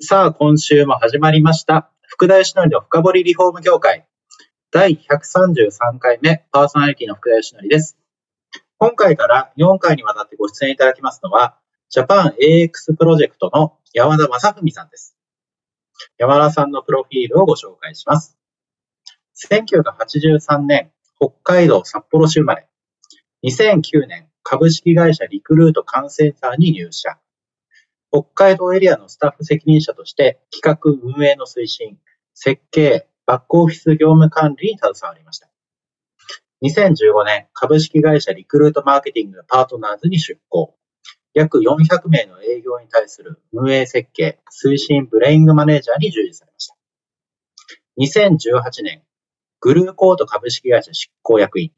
さあ今週も始まりました福田義則の深掘りリフォーム業界第133回目パーソナリティの福田義則です今回から4回にわたってご出演いただきますのはジャパン AX プロジェクトの山田正文さんです山田さんのプロフィールをご紹介します。1983年、北海道札幌市生まれ。2009年、株式会社リクルート管制サーに入社。北海道エリアのスタッフ責任者として企画運営の推進、設計、バックオフィス業務管理に携わりました。2015年、株式会社リクルートマーケティングパートナーズに出向。約400名の営業に対する運営設計、推進ブレイングマネージャーに従事されました。2018年、グルーコード株式会社執行役員、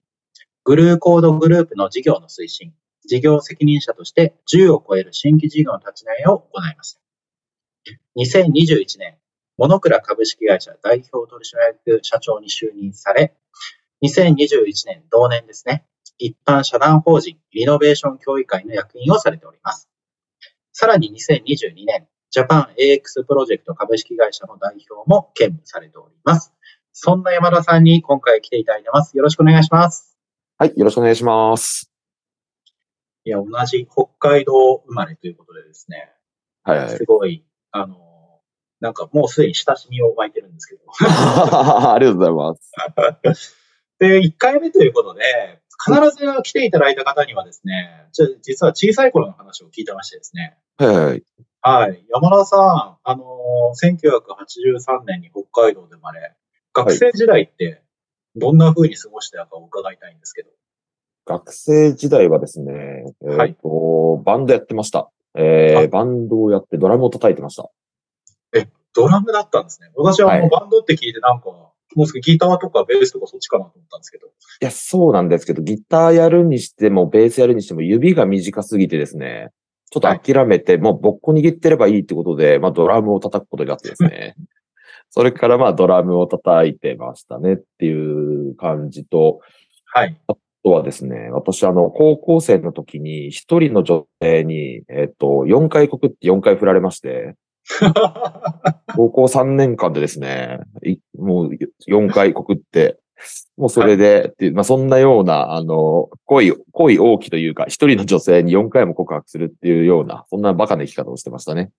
グルーコードグループの事業の推進、事業責任者として10を超える新規事業の立ち上げを行いました。2021年、モノクラ株式会社代表取締役社長に就任され、2021年同年ですね、一般社団法人リノベーション協議会の役員をされております。さらに2022年、ジャパン AX プロジェクト株式会社の代表も兼務されております。そんな山田さんに今回来ていただいてます。よろしくお願いします。はい、よろしくお願いします。いや、同じ北海道生まれということでですね。はい、はい。すごい、あの、なんかもうすでに親しみを湧いてるんですけど。ありがとうございます。で、1回目ということで、必ず来ていただいた方にはですね、実は小さい頃の話を聞いてましてですね。はい。はい。山田さん、あの1983年に北海道で生まれ、学生時代ってどんな風に過ごしてたか伺いたいんですけど。学生時代はですね、えー、はい、バンドやってました。えー、バンドをやってドラムを叩いてました。え、ドラムだったんですね。私はあの、バンドって聞いてなんか、もうすぐギターとかベースとかそっちかなと思ったんですけど。いや、そうなんですけど、ギターやるにしても、ベースやるにしても、指が短すぎてですね、ちょっと諦めて、はい、もうぼっこ握ってればいいってことで、まあドラムを叩くことになってですね。それからまあドラムを叩いてましたねっていう感じと、はい。あとはですね、私あの、高校生の時に一人の女性に、えっと、4回告って4回振られまして、高校3年間でですね、もう4回告って、もうそれで、っていう、まあそんなような、あの、恋、恋大きというか、一人の女性に4回も告白するっていうような、そんなバカな生き方をしてましたね。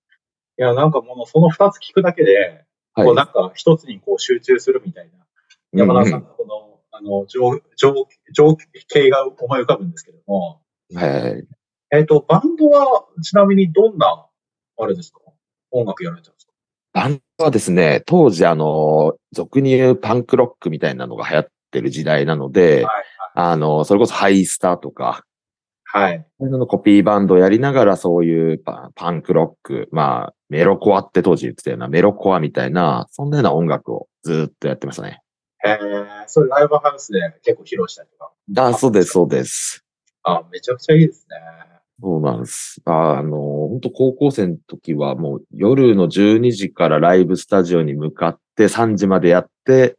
いや、なんかもうその2つ聞くだけで、はい、こうなんか一つにこう集中するみたいな、山田さんのこの、うんうん、あの、情、情、情景が思い浮かぶんですけども。はい。えっ、ー、と、バンドはちなみにどんな、あれですか？音楽やられてるんですか？バンドはですね、当時あの、俗に言うパンクロックみたいなのが流行ってる時代なので、はいはい、あの、それこそハイスターとか、はい。のコピーバンドをやりながらそういうパンクロック、まあ、メロコアって当時言ってたようなメロコアみたいな、そんなような音楽をずっとやってましたね。へえ、それライブハウスで結構披露したりとか？あ、そうです、そうです。あ、めちゃくちゃいいですね。そうなんです。あの、本当高校生の時はもう夜の12時からライブスタジオに向かって3時までやって、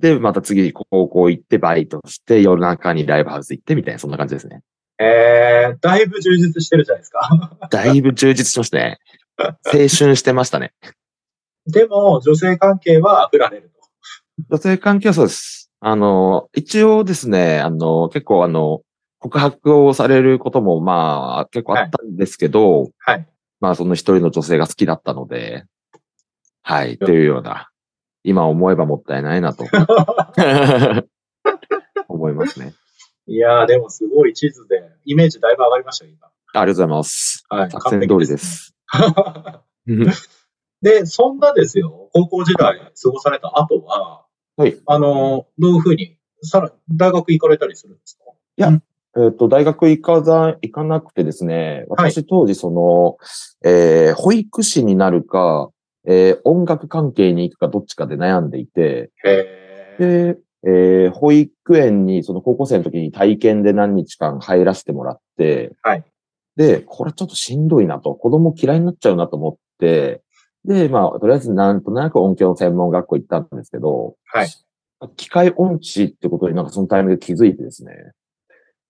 で、また次高校行ってバイトして、夜中にライブハウス行ってみたいな、そんな感じですね。えー、だいぶ充実してるじゃないですか。だいぶ充実しましたね。青春してましたね。でも、女性関係は振られると。女性関係はそうです。あの、一応ですね、あの、結構あの、告白をされることも、まあ、結構あったんですけど、はい。まあ、その一人の女性が好きだったので、はい、というような、今思えばもったいないなと 思いますね。いやー、でもすごい地図で、イメージだいぶ上がりましたよ、今。ありがとうございます。はい。作戦通りです。で、そんなですよ、高校時代過ごされた後は、はい。あの、どういうふうに、さら、大学行かれたりするんですか？いや、えっ、と、大学行かざ、行かなくてですね、私当時その、はい、えー、保育士になるか、えー音楽関係に行くかどっちかで悩んでいて。で、えー保育園にその高校生の時に体験で何日間入らせてもらって、はい。で、これちょっとしんどいなと、子供嫌いになっちゃうなと思って、で、まあ、とりあえずなんとなく音響専門学校行ったんですけど、はい。機械音痴ってことになんかそのタイミングで気づいてですね、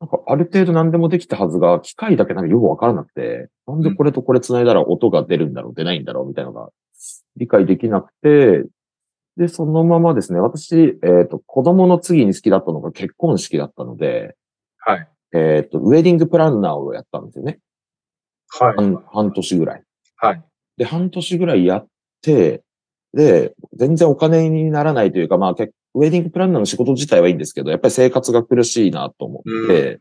なんかある程度何でもできたはずが、機械だけなんかよくわからなくて、なんでこれとこれ繋いだら音が出るんだろう、出ないんだろうみたいなのが理解できなくて、で、そのままですね、私、えっ、と、子供の次に好きだったのが結婚式だったので、はい。えっ、と、ウェディングプランナーをやったんですよね。はい。半半年ぐらい。はい。で、半年ぐらいやって、で、全然お金にならないというか、まあ、結ウェディングプランナーの仕事自体はいいんですけど、やっぱり生活が苦しいなと思って、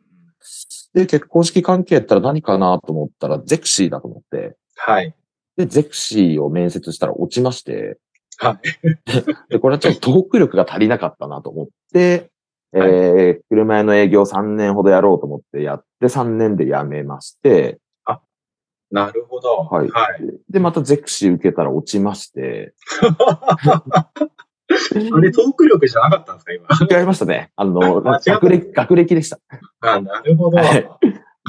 で、結婚式関係やったら何かなと思ったら、ゼクシーだと思って、はい。で、ゼクシーを面接したら落ちまして、はい。で、これはちょっとトーク力が足りなかったなと思って、はいえー、車屋の営業3年ほどやろうと思ってやって3年で辞めまして、なるほど。はいはい。で、またゼクシー受けたら落ちまして、あれ、トーク力じゃなかったんですか、今？違いましたね。あの、学歴、学歴でした。あ、なるほど。はい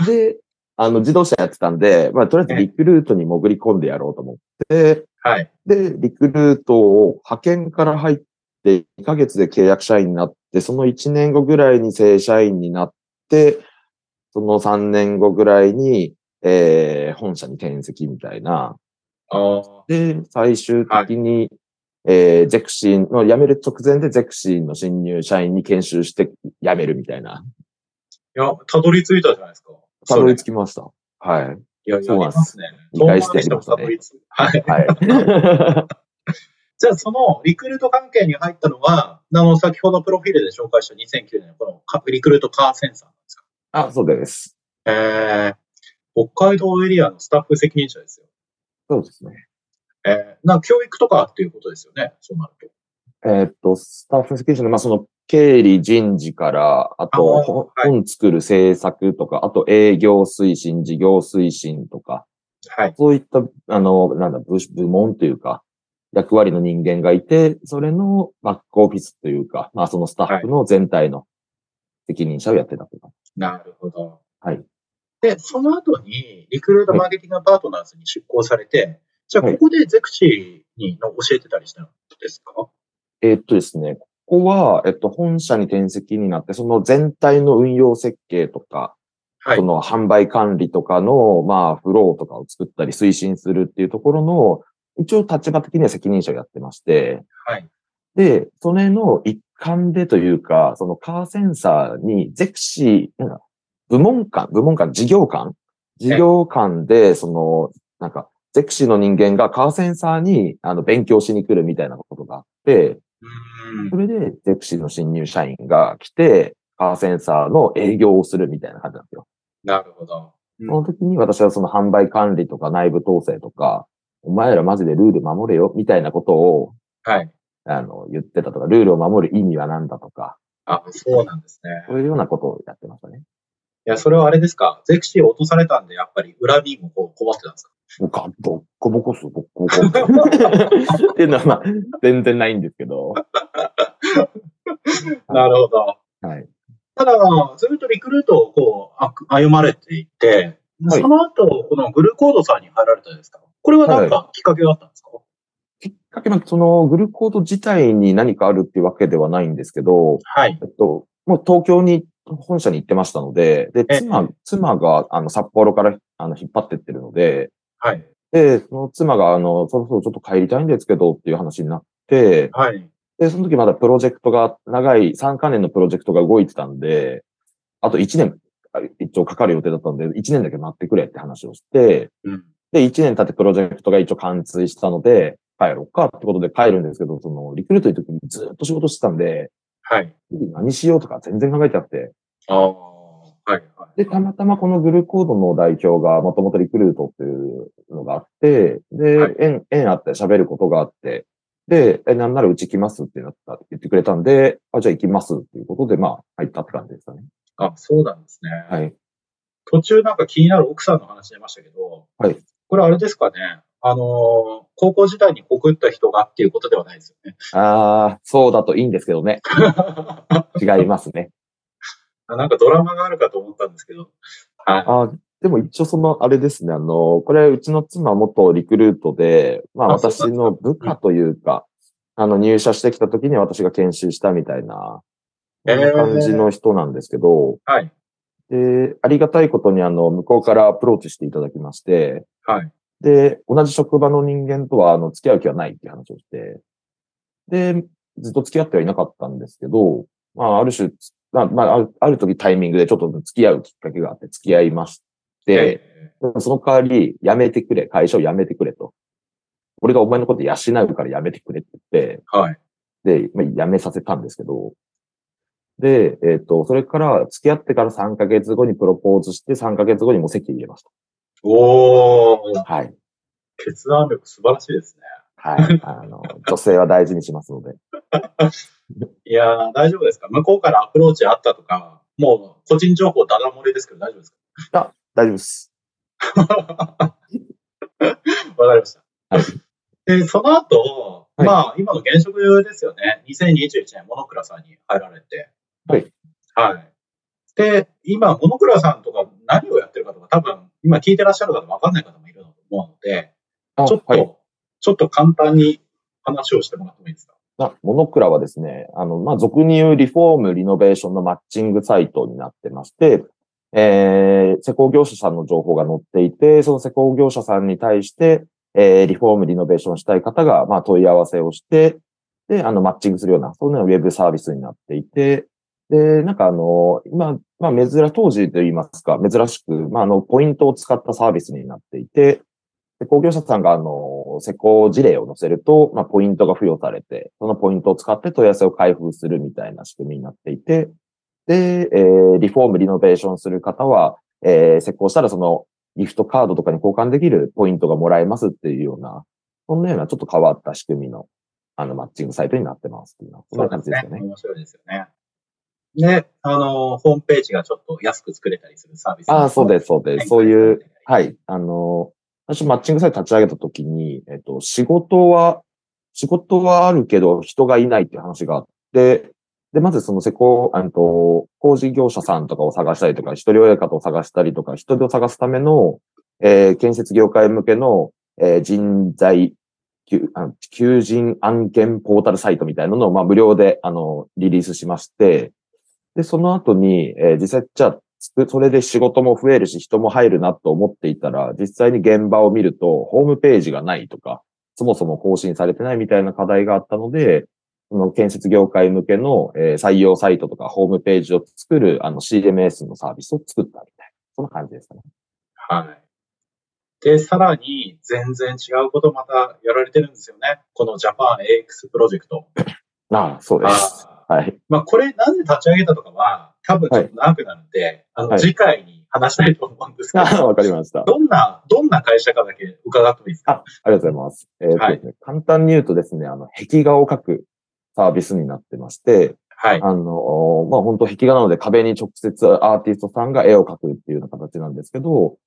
で、あの、自動車やってたんで、まあ、とりあえずリクルートに潜り込んでやろうと思って、はい。で、リクルートを派遣から入って2ヶ月で契約社員になって、その1年後ぐらいに正社員になって、その3年後ぐらいに、えー、本社に転籍みたいな。で、最終的に、えー、ゼクシーの辞める直前でゼクシーの新入社員に研修して辞めるみたいな。いや、たどり着いたじゃないですか。たどり着着きました。はい。いや、そうなんですね。理解してやりましたねはい。はい。じゃあ、そのリクルート関係に入ったのは、あの、先ほどプロフィールで紹介した2009年のこのカリクルートカーセンサーなんですか？あ、そうです。えー、北海道エリアのスタッフ責任者ですよ。そうですね。えー、なんか教育とかっていうことですよね、そうなると。えーっと、スタッフ責任者の、まあ、その、経理人事から、あと、本作る制作とか、あと営業推進、事業推進とか、はい。そういった、あの、なんだ、部部門というか、役割の人間がいて、それのバックオフィスというか、まあ、そのスタッフの全体の責任者をやってたとか。なるほど。はい。で、その後に、リクルートマーケティングパートナーズに出向されて、じゃあ、はいここでゼクシーにの教えてたりしたんですか？えーっとですね、ここは、えっと、本社に転籍になって、その全体の運用設計とか、はいそ。の販売管理とかの、まあ、フローとかを作ったり推進するっていうところの、一応立場的には責任者をやってまして、はい。で、それの一環でというか、そのカーセンサーにゼクシー、部門間、部門間、事業間？事業間で、その、なんか、ゼクシーの人間がカーセンサーに、あの、勉強しに来るみたいなことがあって、それで、ゼクシーの新入社員が来て、カーセンサーの営業をするみたいな感じなんですよ。なるほど。うんその時に私はその販売管理とか内部統制とか、お前らマジでルール守れよ、みたいなことを、はい。あの、言ってたとか、ルールを守る意味は何だとか、あ、そうなんですね。そういうようなことをやってましたね。いや、それはあれですか？ゼクシーを落とされたんで、やっぱり恨みもこう困ってたんですか？ガッボッコボコす、ボッコボコ。っていうのは、まあ、全然ないんですけど。なるほど。はい。ただ、ずっとリクルートをこう、あ歩まれていて、はいその後、このグルコードさんに入られたんですかこれは何かきっかけがあったんですか、きっかけは、その、グルコード自体に何かあるっていうわけではないんですけど、はい。えっと、もう東京に、本社に行ってましたので、で、え妻、妻が、あの、札幌から、あの、引っ張ってってるので、はい。で、その妻が、あの、そろそろちょっと帰りたいんですけどっていう話になって、はい。で、その時まだプロジェクトが、長い3カ年のプロジェクトが動いてたんで、あと1年、あ一応かかる予定だったんで、1年だけ待ってくれって話をして、うん。で、1年経ってプロジェクトが一応完遂したので、帰ろうかってことで帰るんですけど、その、リクルートの時にずっと仕事してたんで、はい。何しようとか全然考えてなくて、ああ。はい。はい。で、たまたまこのグルコードの代表がもともとリクルートっていうのがあって、で、はい縁、縁あって喋ることがあって、で、え、なんならうち来ますってなった、言ってくれたんで、あ、じゃあ行きますっていうことで、まあ、入ったって感じですかね。あ、そうなんですね。はい。途中なんか気になる奥さんの話出ましたけど、はい。これあれですかね。あのー高校時代に告った人がっていうことではないですよね。ああ、そうだといいんですけどね。違いますね。なんかドラマがあるかと思ったんですけど。はい。あでも一応その、あれですね、あの、これ、うちの妻元リクルートで、まあ私の部下というか、あの、入社してきた時に私が研修したみたいな、感じの人なんですけど、はい。で、ありがたいことにあの、向こうからアプローチしていただきまして、はい。で、同じ職場の人間とは、あの、付き合う気はないっていう話をして、で、ずっと付き合ってはいなかったんですけど、まあ、ある種、まあ、まあ、ある時タイミングでちょっと付き合うきっかけがあって付き合いまして、えその代わり、辞めてくれ、会社を辞めてくれと。俺がお前のこと養うから辞めてくれって言って、ーはい。で、まあ、辞めさせたんですけど、で、えっ、と、それから、付き合ってから3ヶ月後にプロポーズして、3ヶ月後にもう席入れましおー、た。はい。決断力素晴らしいですね。はい。あの、女性は大事にしますので。いやー、大丈夫ですか？向こうからアプローチあったとか、もう個人情報ダダ漏れですけど大丈夫ですか？大丈夫です。わかりました。はいで、その後、はいまあ、今の現職ですよね。2021年、モノクラさんに入られて。はい。はい。で、今、モノクラさんとか何をやってるかとか、多分、今聞いてらっしゃる方わかんない方もいると思うので、あちょっと、はい。ちょっと簡単に話をしてもらってもいいですか？あモノクラはですね、あの、まあ、俗に言うリフォーム、リノベーションのマッチングサイトになってまして、えー、施工業者さんの情報が載っていて、その施工業者さんに対して、えー、リフォーム、リノベーションしたい方が、まあ、問い合わせをして、で、あの、マッチングするような、そういうようなウェブサービスになっていて、で、なんかあの、今、まあ、珍、当時と言いますか、珍しく、まあ、あの、ポイントを使ったサービスになっていて、施工業者さんが、あの、施工事例を載せると、まあ、ポイントが付与されて、そのポイントを使って問い合わせを開封するみたいな仕組みになっていて、で、えーリフォーム、リノベーションする方は、えー施工したらそのギフトカードとかに交換できるポイントがもらえますっていうような、そんなようなちょっと変わった仕組みの、あの、マッチングサイトになってますっていうのは、そんな感じですよね。面白いですよね。で、あの、ホームページがちょっと安く作れたりするサービス。ああ、そうです、そうです。そういはう、はい。あの、私マッチングサイト立ち上げたときに、えっと、仕事は、仕事はあるけど人がいないっていう話があって、で、まずその施工、あの、工事業者さんとかを探したりとか、一人親方を探したりとか、人手を探すための、えー建設業界向けの、えー人材、求あの求人案件ポータルサイトみたいなのを、まあ、無料で、あの、リリースしまして、で、その後に、えー実際、じゃあ、それで仕事も増えるし、人も入るなと思っていたら、実際に現場を見ると、ホームページがないとか、そもそも更新されてないみたいな課題があったので、その建設業界向けの、えー採用サイトとかホームページを作るあの CMS のサービスを作ったみたいな、そんな感じですかね。はい。で、さらに、全然違うことまたやられてるんですよね。このジャパン AX プロジェクト。ああ、そうです。はい。まあ、これなぜ立ち上げたとかは、多分ちょっと長くなるんで、あの、はい次回に話したいと思うんですけど、ああわかりました。どんな、どんな会社かだけ伺ってもいいですか？あ、ありがとうございます。えーとですね簡単に言うとですね、あの、壁画を描くサービスになってまして、はい。あの、まあ、本当壁画なので壁に直接アーティストさんが絵を描くっていうような形なんですけど、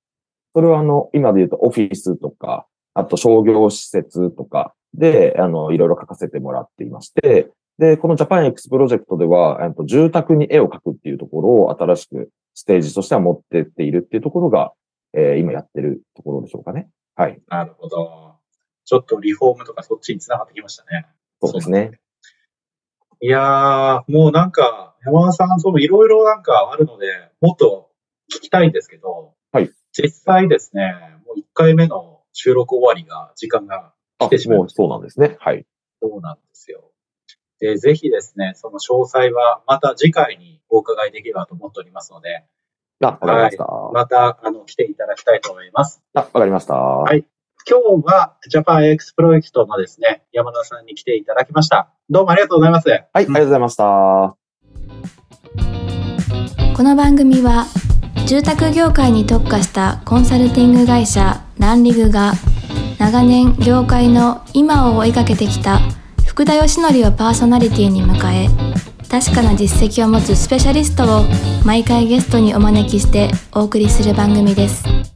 それはあの、今で言うとオフィスとか、あと商業施設とかで、あの、いろいろ描かせてもらっていまして、で、このジャパン X プロジェクトでは、えっと住宅に絵を描くっていうところを新しくステージとしては持ってっているっていうところが、えー今やってるところでしょうかね。はい。なるほど。ちょっとリフォームとかそっちに繋がってきましたね。そうですね。いやー、もうなんか、山田さん、そのいろいろなんかあるので、もっと聞きたいんですけど、はい。実際ですね、もう1回目の収録終わりが、時間があ来てしまうそうなんですね。はい。そうなんですよ。で、ぜひですね、その詳細はまた次回にお伺いできればと思っておりますので、あ、わかりました。また、あの、来ていただきたいと思います。あ、わかりました。はい今日は、ジャパン AX プロジェクトのですね、山田さんに来ていただきました。どうもありがとうございます。はい、ありがとうございました。この番組は住宅業界に特化したコンサルティング会社ランリグが長年業界の今を追いかけてきた福田義則をパーソナリティに迎え確かな実績を持つスペシャリストを毎回ゲストにお招きしてお送りする番組です。